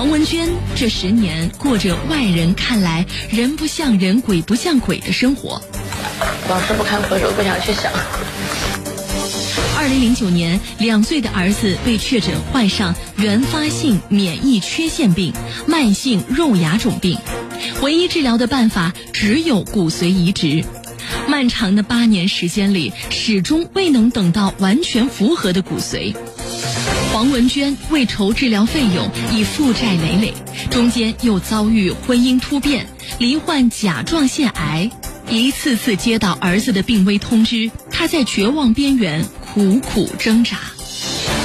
黄文娟这十年过着外人看来人不像人、鬼不像鬼的生活，往事不堪回首，不想去想。二零零九年，两岁的儿子被确诊患上原发性免疫缺陷病、慢性肉芽肿病，唯一治疗的办法只有骨髓移植。漫长的八年时间里，始终未能等到完全符合的骨髓。黄文娟为筹治疗费用，已负债累累，中间又遭遇婚姻突变，罹患甲状腺癌，一次次接到儿子的病危通知，她在绝望边缘苦苦挣扎。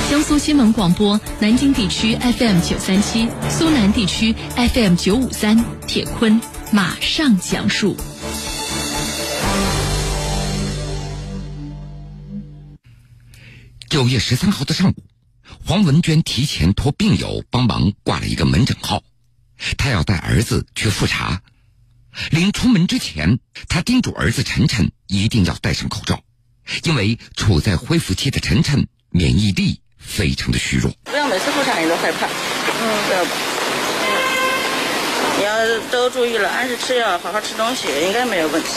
江苏新闻广播南京地区 FM 九三七，苏南地区 FM 九五三，铁坤马上讲述。九月十三号的上午。黄文娟提前托病友帮忙挂了一个门诊号，她要带儿子去复查。临出门之前，她叮嘱儿子晨晨一定要戴上口罩，因为处在恢复期的晨晨免疫力非常的虚弱。不要每次复查你都害怕，嗯，不要吧。你要都注意了，按时吃药，好好吃东西，应该没有问题。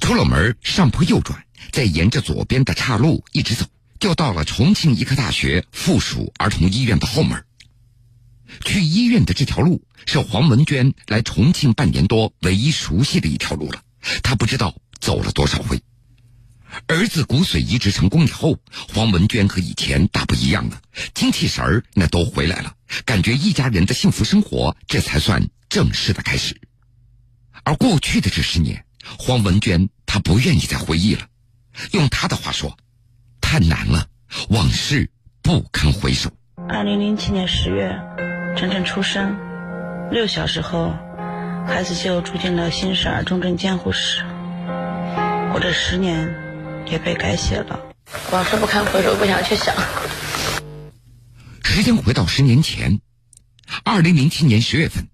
出了门，上坡右转，再沿着左边的岔路一直走。就到了重庆医科大学附属儿童医院的后门。去医院的这条路是黄文娟来重庆半年多唯一熟悉的一条路了。她不知道走了多少回。儿子骨髓移植成功以后，黄文娟和以前大不一样了，精气神儿那都回来了，感觉一家人的幸福生活这才算正式的开始。而过去的这十年，黄文娟她不愿意再回忆了。用她的话说。太难了，往事不堪回首。二零零七年十月，晨晨出生，六小时后，孩子就住进了新生儿重症监护室。我这十年也被改写了，往事不堪回首，不想去想。时间回到十年前，二零零七年十月份，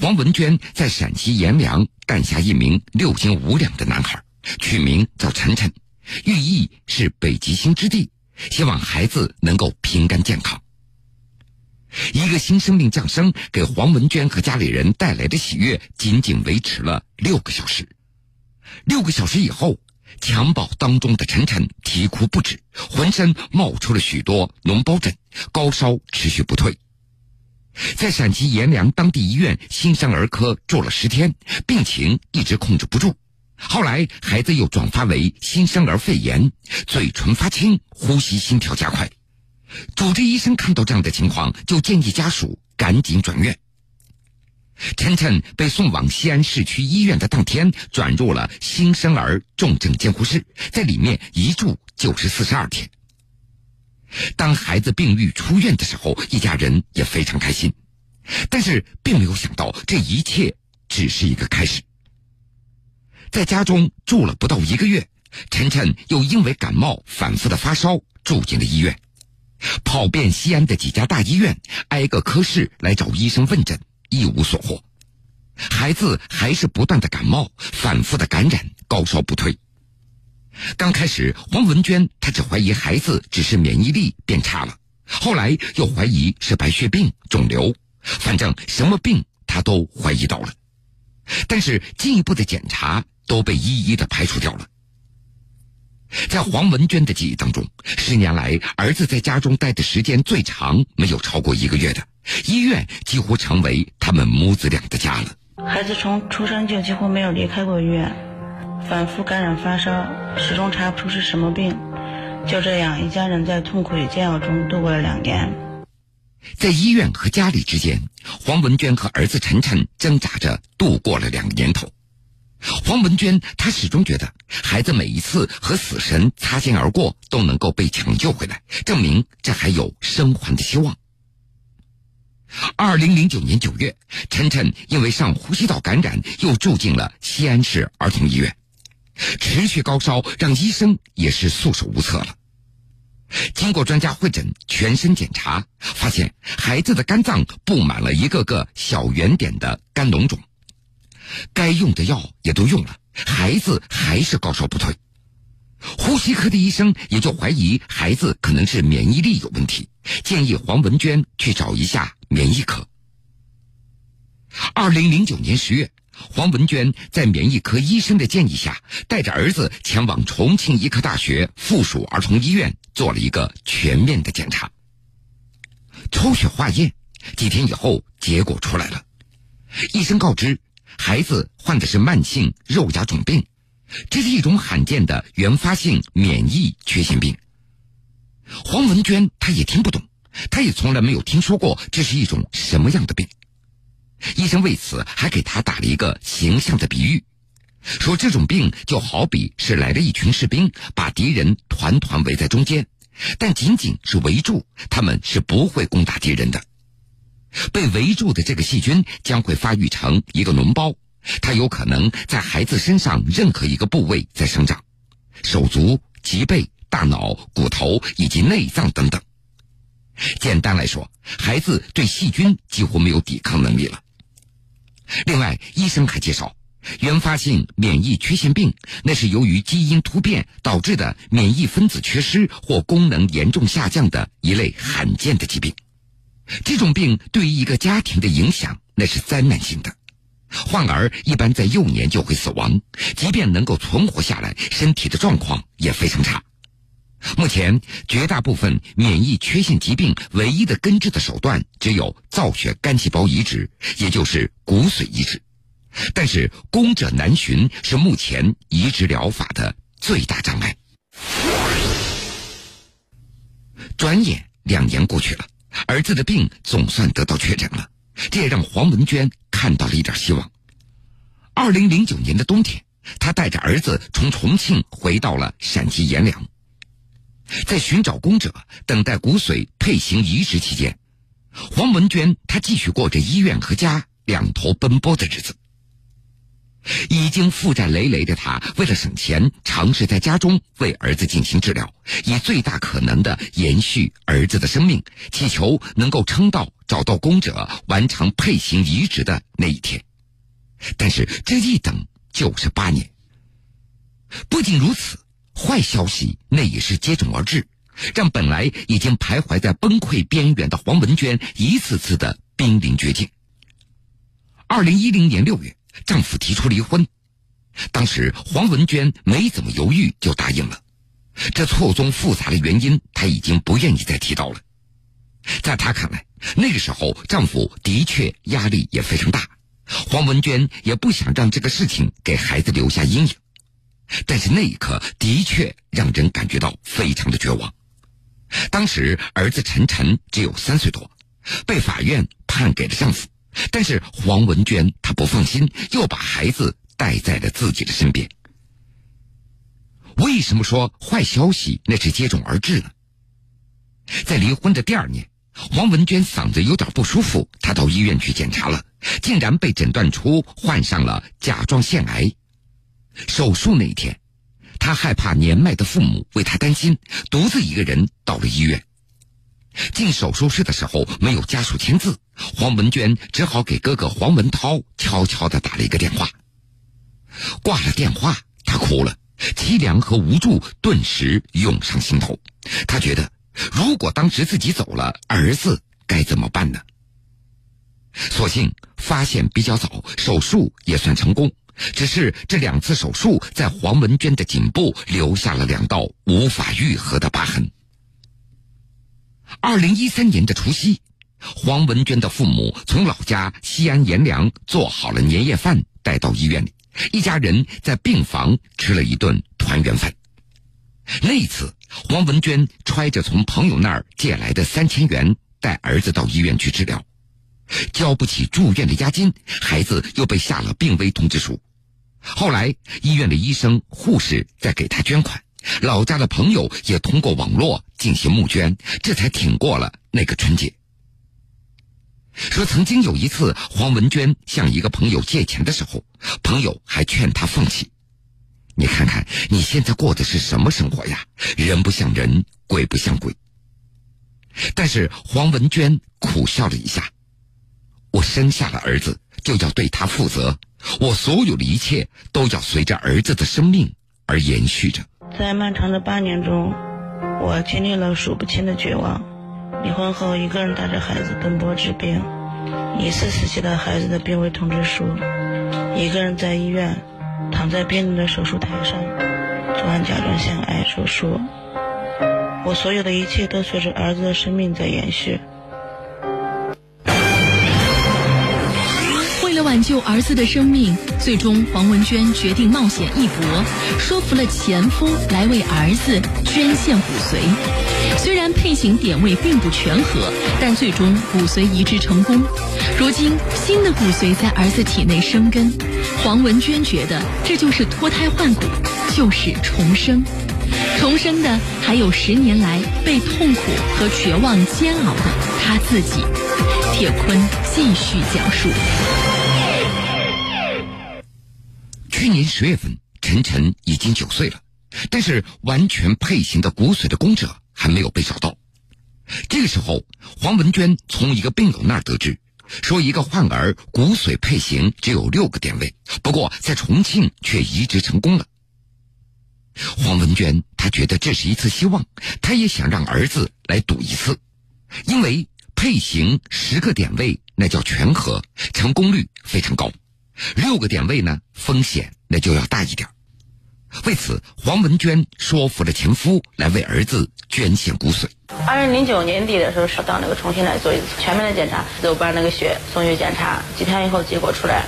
黄文娟在陕西阎良诞下一名六斤五两的男孩，取名叫晨晨。寓意是北极星之地，希望孩子能够平安健康。一个新生命降生，给黄文娟和家里人带来的喜悦，仅仅维持了六个小时。六个小时以后，襁褓当中的晨晨啼哭不止，浑身冒出了许多脓包疹，高烧持续不退，在陕西阎良当地医院新生儿科住了十天，病情一直控制不住。后来，孩子又转发为新生儿肺炎，嘴唇发青，呼吸心跳加快。主治医生看到这样的情况，就建议家属赶紧转院。晨晨被送往西安市区医院的当天，转入了新生儿重症监护室，在里面一住就是四十二天。当孩子病愈出院的时候，一家人也非常开心，但是并没有想到这一切只是一个开始。在家中住了不到一个月，晨晨又因为感冒反复的发烧，住进了医院。跑遍西安的几家大医院，挨个科室来找医生问诊，一无所获。孩子还是不断的感冒，反复的感染，高烧不退。刚开始，黄文娟她只怀疑孩子只是免疫力变差了，后来又怀疑是白血病、肿瘤，反正什么病她都怀疑到了。但是进一步的检查。都被一一的排除掉了。在黄文娟的记忆当中，十年来儿子在家中待的时间最长，没有超过一个月的。医院几乎成为他们母子俩的家了。孩子从出生就几乎没有离开过医院，反复感染发烧，始终查不出是什么病。就这样，一家人在痛苦与煎熬中度过了两年。在医院和家里之间，黄文娟和儿子晨晨挣扎着度过了两个年头。黄文娟，她始终觉得孩子每一次和死神擦肩而过，都能够被抢救回来，证明这还有生还的希望。二零零九年九月，晨晨因为上呼吸道感染，又住进了西安市儿童医院，持续高烧让医生也是束手无策了。经过专家会诊、全身检查，发现孩子的肝脏布满了一个个小圆点的肝脓肿。该用的药也都用了，孩子还是高烧不退。呼吸科的医生也就怀疑孩子可能是免疫力有问题，建议黄文娟去找一下免疫科。二零零九年十月，黄文娟在免疫科医生的建议下，带着儿子前往重庆医科大学附属儿童医院做了一个全面的检查。抽血化验，几天以后结果出来了，医生告知孩子患的是慢性肉芽肿病，这是一种罕见的原发性免疫缺陷病。黄文娟她也听不懂，她也从来没有听说过这是一种什么样的病。医生为此还给他打了一个形象的比喻，说这种病就好比是来了一群士兵，把敌人团团围在中间，但仅仅是围住，他们是不会攻打敌人的。被围住的这个细菌将会发育成一个脓包，它有可能在孩子身上任何一个部位在生长，手足、脊背、大脑、骨头以及内脏等等。简单来说，孩子对细菌几乎没有抵抗能力了。另外，医生还介绍，原发性免疫缺陷病那是由于基因突变导致的免疫分子缺失或功能严重下降的一类罕见的疾病。这种病对于一个家庭的影响那是灾难性的，患儿一般在幼年就会死亡，即便能够存活下来，身体的状况也非常差。目前，绝大部分免疫缺陷疾病唯一的根治的手段只有造血干细胞移植，也就是骨髓移植。但是，攻者难寻是目前移植疗法的最大障碍。转眼两年过去了，儿子的病总算得到确诊了，这也让黄文娟看到了一点希望。二零零九年的冬天，她带着儿子从重庆回到了陕西阎良。在寻找工者、等待骨髓配型移植期间，黄文娟她继续过着医院和家两头奔波的日子。已经负债累累的他，为了省钱，尝试在家中为儿子进行治疗，以最大可能的延续儿子的生命，祈求能够撑到找到工者、完成配型移植的那一天。但是这一等就是八年。不仅如此。坏消息那也是接踵而至，让本来已经徘徊在崩溃边缘的黄文娟一次次的濒临绝境。二零一零年六月，丈夫提出离婚，当时黄文娟没怎么犹豫就答应了。这错综复杂的原因，她已经不愿意再提到了。在她看来，那个时候丈夫的确压力也非常大，黄文娟也不想让这个事情给孩子留下阴影。但是那一刻的确让人感觉到非常的绝望。当时儿子晨晨只有三岁多，被法院判给了丈夫，但是黄文娟她不放心，又把孩子带在了自己的身边。为什么说坏消息那是接踵而至呢？在离婚的第二年，黄文娟嗓子有点不舒服，她到医院去检查了，竟然被诊断出患上了甲状腺癌。手术那一天，他害怕年迈的父母为他担心，独自一个人到了医院。进手术室的时候没有家属签字，黄文娟只好给哥哥黄文涛悄悄的打了一个电话。挂了电话，他哭了，凄凉和无助顿时涌上心头。他觉得，如果当时自己走了，儿子该怎么办呢？所幸发现比较早，手术也算成功。只是这两次手术在黄文娟的颈部留下了两道无法愈合的疤痕。二零一三年的除夕，黄文娟的父母从老家西安阎良做好了年夜饭带到医院里，一家人在病房吃了一顿团圆饭。那次，黄文娟揣着从朋友那儿借来的三千元，带儿子到医院去治疗。交不起住院的押金，孩子又被下了病危通知书。后来医院的医生、护士在给他捐款，老家的朋友也通过网络进行募捐，这才挺过了那个春节。说曾经有一次，黄文娟向一个朋友借钱的时候，朋友还劝他放弃。你看看你现在过的是什么生活呀？人不像人，鬼不像鬼。但是黄文娟苦笑了一下。我生下了儿子，就要对他负责。我所有的一切都要随着儿子的生命而延续着。在漫长的八年中，我经历了数不清的绝望。离婚后，一个人带着孩子奔波治病，疑似死期的孩子的病危通知书，一个人在医院躺在病人的手术台上做完甲状腺癌手术。我所有的一切都随着儿子的生命在延续。挽救儿子的生命，最终黄文娟决定冒险一搏，说服了前夫来为儿子捐献骨髓。虽然配型点位并不全合，但最终骨髓移植成功。如今新的骨髓在儿子体内生根，黄文娟觉得这就是脱胎换骨，就是重生。重生的还有十年来被痛苦和绝望煎熬的他自己。铁坤继续讲述。去年十月份，晨晨已经九岁了，但是完全配型的骨髓的供者还没有被找到。这个时候，黄文娟从一个病友那儿得知，说一个患儿骨髓配型只有六个点位，不过在重庆却移植成功了。黄文娟她觉得这是一次希望，她也想让儿子来赌一次，因为配型十个点位那叫全合，成功率非常高；六个点位呢，风险那就要大一点。为此，黄文娟说服了前夫来为儿子捐献骨髓。二零零九年底的时候，是到那个重庆来做一次全面的检查，就把那个血送去检查，几天以后结果出来，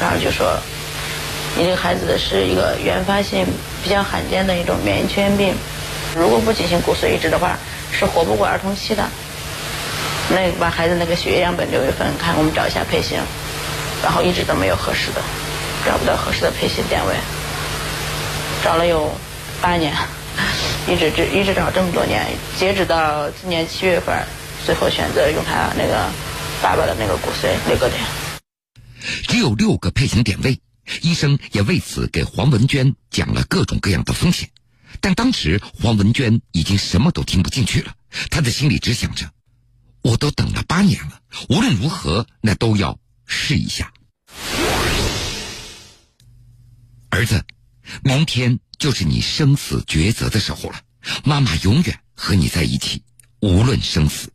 然后就说。你这个孩子是一个原发性比较罕见的一种免疫缺陷病，如果不进行骨髓移植的话，是活不过儿童期的。那把孩子那个血液样本留一份，看我们找一下配型，然后一直都没有合适的，找不到合适的配型点位，找了有八年，一直直一直找这么多年，截止到今年七月份，最后选择用他那个爸爸的那个骨髓六个点，只有六个配型点位。医生也为此给黄文娟讲了各种各样的风险，但当时黄文娟已经什么都听不进去了。她的心里只想着：我都等了八年了，无论如何那都要试一下。儿子，明天就是你生死抉择的时候了，妈妈永远和你在一起，无论生死。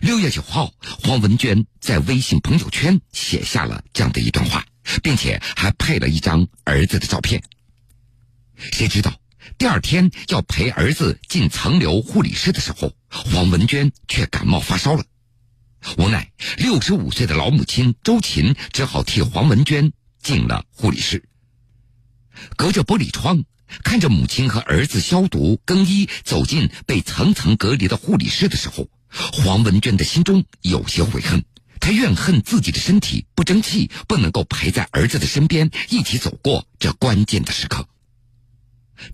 六月九号，黄文娟在微信朋友圈写下了这样的一段话。并且还配了一张儿子的照片。谁知道第二天要陪儿子进层流护理室的时候，黄文娟却感冒发烧了。无奈，六十五岁的老母亲周琴只好替黄文娟进了护理室。隔着玻璃窗，看着母亲和儿子消毒更衣，走进被层层隔离的护理室的时候，黄文娟的心中有些悔恨。她怨恨自己的身体不争气，不能够陪在儿子的身边一起走过这关键的时刻。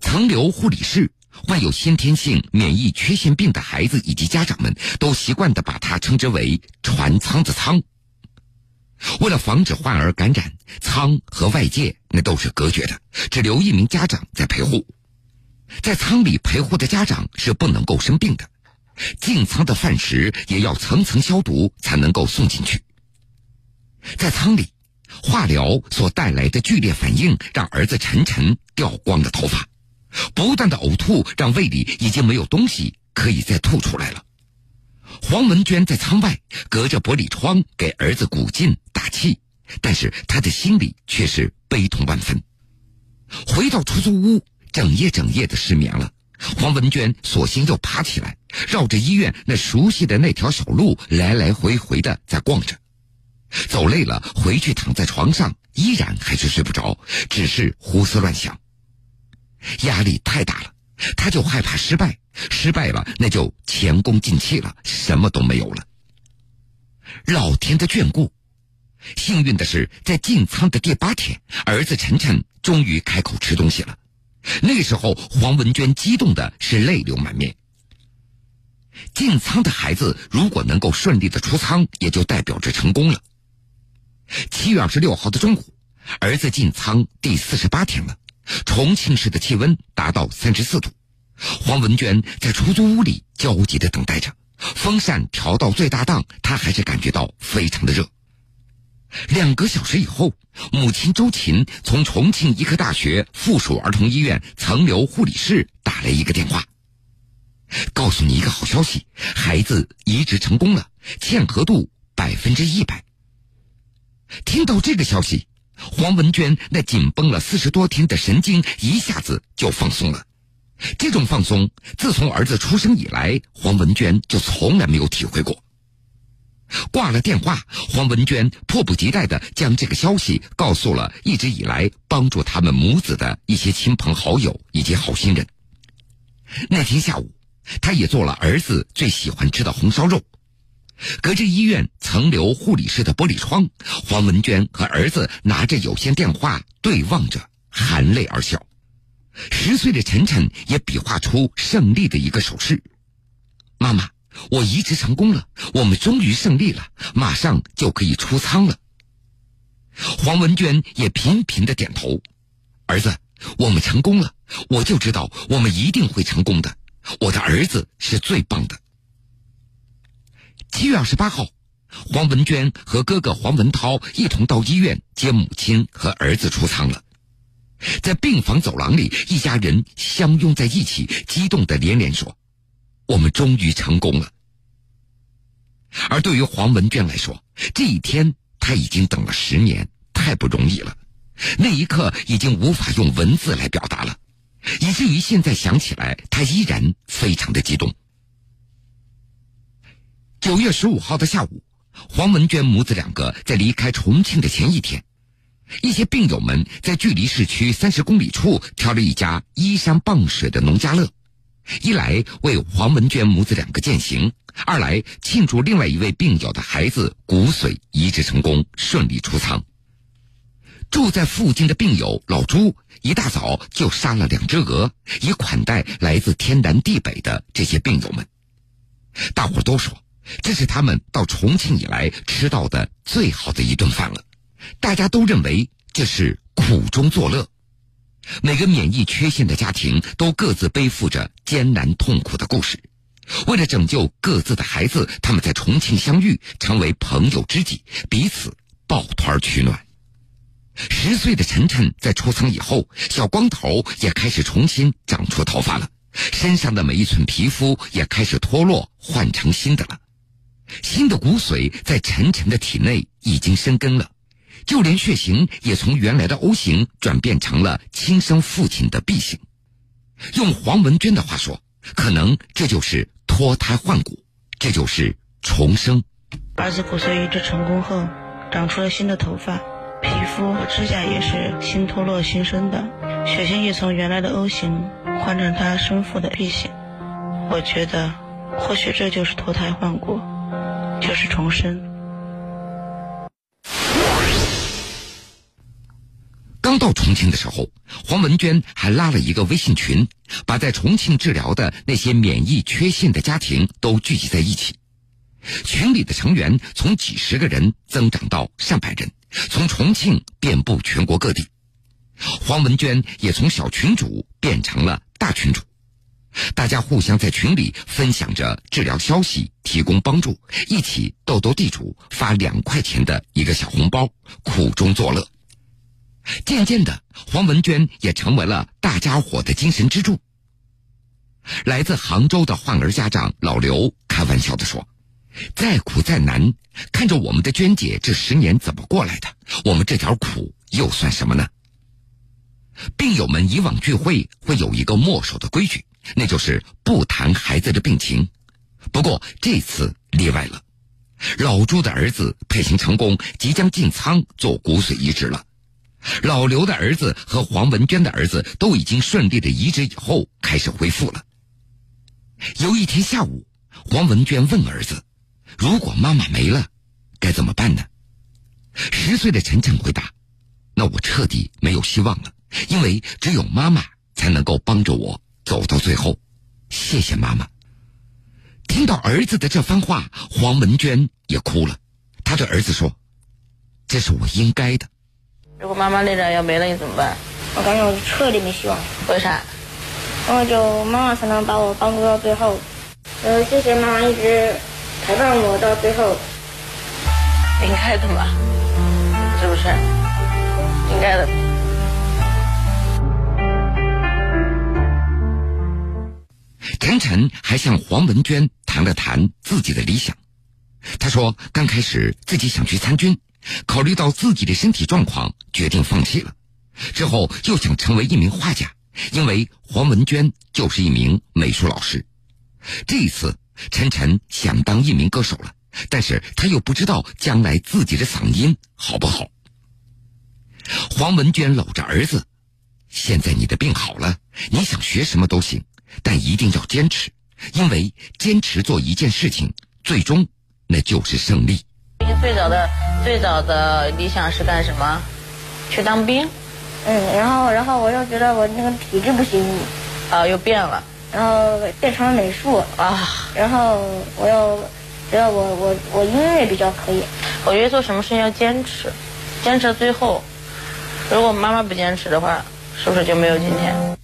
层流护理室，患有先天性免疫缺陷病的孩子以及家长们都习惯的把它称之为“船舱”的舱。为了防止患儿感染，舱和外界那都是隔绝的，只留一名家长在陪护。在舱里陪护的家长是不能够生病的。进仓的饭食也要层层消毒才能够送进去。在仓里，化疗所带来的剧烈反应让儿子晨晨掉光了头发，不断的呕吐让胃里已经没有东西可以再吐出来了。黄文娟在舱外隔着玻璃窗给儿子鼓劲打气，但是她的心里却是悲痛万分。回到出租屋，整夜整夜的失眠了。黄文娟索性又爬起来，绕着医院那熟悉的那条小路来来回回的在逛着。走累了，回去躺在床上，依然还是睡不着，只是胡思乱想。压力太大了，他就害怕失败，失败了那就前功尽弃了，什么都没有了。老天的眷顾，幸运的是，在进仓的第八天，儿子晨晨终于开口吃东西了。那时候，黄文娟激动的是泪流满面。进仓的孩子如果能够顺利的出仓，也就代表着成功了。七月二十六号的中午，儿子进仓第四十八天了，重庆市的气温达到三十四度，黄文娟在出租屋里焦急的等待着，风扇调到最大档，她还是感觉到非常的热。两个小时以后，母亲周琴从重庆医科大学附属儿童医院层流护理室打来一个电话，告诉你一个好消息：孩子移植成功了，嵌合度百分之一百。听到这个消息，黄文娟那紧绷了四十多天的神经一下子就放松了。这种放松，自从儿子出生以来，黄文娟就从来没有体会过。挂了电话，黄文娟迫不及待的将这个消息告诉了一直以来帮助他们母子的一些亲朋好友以及好心人。那天下午，他也做了儿子最喜欢吃的红烧肉。隔着医院层流护理室的玻璃窗，黄文娟和儿子拿着有线电话对望着，含泪而笑。十岁的晨晨也比划出胜利的一个手势：“妈妈，我移植成功了，我们终于胜利了，马上就可以出舱了。”黄文娟也频频的点头：“儿子，我们成功了，我就知道我们一定会成功的，我的儿子是最棒的。”七月二十八号，黄文娟和哥哥黄文涛一同到医院接母亲和儿子出舱了。在病房走廊里，一家人相拥在一起，激动的连连说：“我们终于成功了。”而对于黄文娟来说，这一天她已经等了十年，太不容易了。那一刻已经无法用文字来表达了，以至于现在想起来，她依然非常的激动。九月十五号的下午，黄文娟母子两个在离开重庆的前一天。一些病友们在距离市区三十公里处挑了一家依山傍水的农家乐，一来为黄文娟母子两个践行，二来庆祝另外一位病友的孩子骨髓移植成功，顺利出舱。住在附近的病友老朱一大早就杀了两只鹅，以款待来自天南地北的这些病友们。大伙都说，这是他们到重庆以来吃到的最好的一顿饭了。大家都认为这是苦中作乐，每个免疫缺陷的家庭都各自背负着艰难痛苦的故事。为了拯救各自的孩子，他们在重庆相遇，成为朋友知己，彼此抱团取暖。十岁的晨晨在出舱以后，小光头也开始重新长出头发了，身上的每一寸皮肤也开始脱落，换成新的了。新的骨髓在晨晨的体内已经生根了。就连血型也从原来的 O 型转变成了亲生父亲的 B 型。用黄文娟的话说，可能这就是脱胎换骨，这就是重生。儿子骨髓移植成功后，长出了新的头发，皮肤和指甲也是新脱落新生的，血型也从原来的 O 型换成他生父的 B 型。我觉得，或许这就是脱胎换骨，就是重生。到重庆的时候，黄文娟还拉了一个微信群，把在重庆治疗的那些免疫缺陷的家庭都聚集在一起。群里的成员从几十个人增长到上百人，从重庆遍布全国各地。黄文娟也从小群主变成了大群主，大家互相在群里分享着治疗消息，提供帮助，一起斗斗地主，发两块钱的一个小红包，苦中作乐。渐渐的，黄文娟也成为了大家伙的精神支柱。来自杭州的患儿家长老刘开玩笑的说：“再苦再难，看着我们的娟姐这十年怎么过来的，我们这点苦又算什么呢？”病友们以往聚会会有一个墨守的规矩，那就是不谈孩子的病情。不过这次例外了，老朱的儿子配型成功，即将进仓做骨髓移植了。老刘的儿子和黄文娟的儿子都已经顺利的移植以后开始恢复了。有一天下午，黄文娟问儿子：“如果妈妈没了，该怎么办呢？”十岁的晨晨回答：“那我彻底没有希望了，因为只有妈妈才能够帮着我走到最后。谢谢妈妈。”听到儿子的这番话，黄文娟也哭了。他对儿子说：“这是我应该的。”如果妈妈那点要没了，你怎么办？我感觉我彻底没希望。为啥？因为就妈妈才能把我帮助到最后。呃，谢谢妈妈一直陪伴我到最后。应该的嘛，是不是？应该的。陈晨还向黄文娟谈了谈自己的理想。他说，刚开始自己想去参军，考虑到自己的身体状况，决定放弃了。之后又想成为一名画家，因为黄文娟就是一名美术老师。这一次，晨晨想当一名歌手了，但是他又不知道将来自己的嗓音好不好。黄文娟搂着儿子：“现在你的病好了，你想学什么都行，但一定要坚持，因为坚持做一件事情，最终那就是胜利。”最早的最早的理想是干什么？去当兵。嗯，然后然后我又觉得我那个体质不行，啊，又变了，然后变成了美术啊，然后我又觉得我我我音乐比较可以。我觉得做什么事情要坚持，坚持到最后。如果妈妈不坚持的话，是不是就没有今天？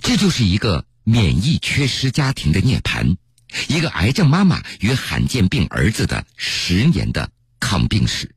这就是一个免疫缺失家庭的涅槃，一个癌症妈妈与罕见病儿子的十年的抗病史。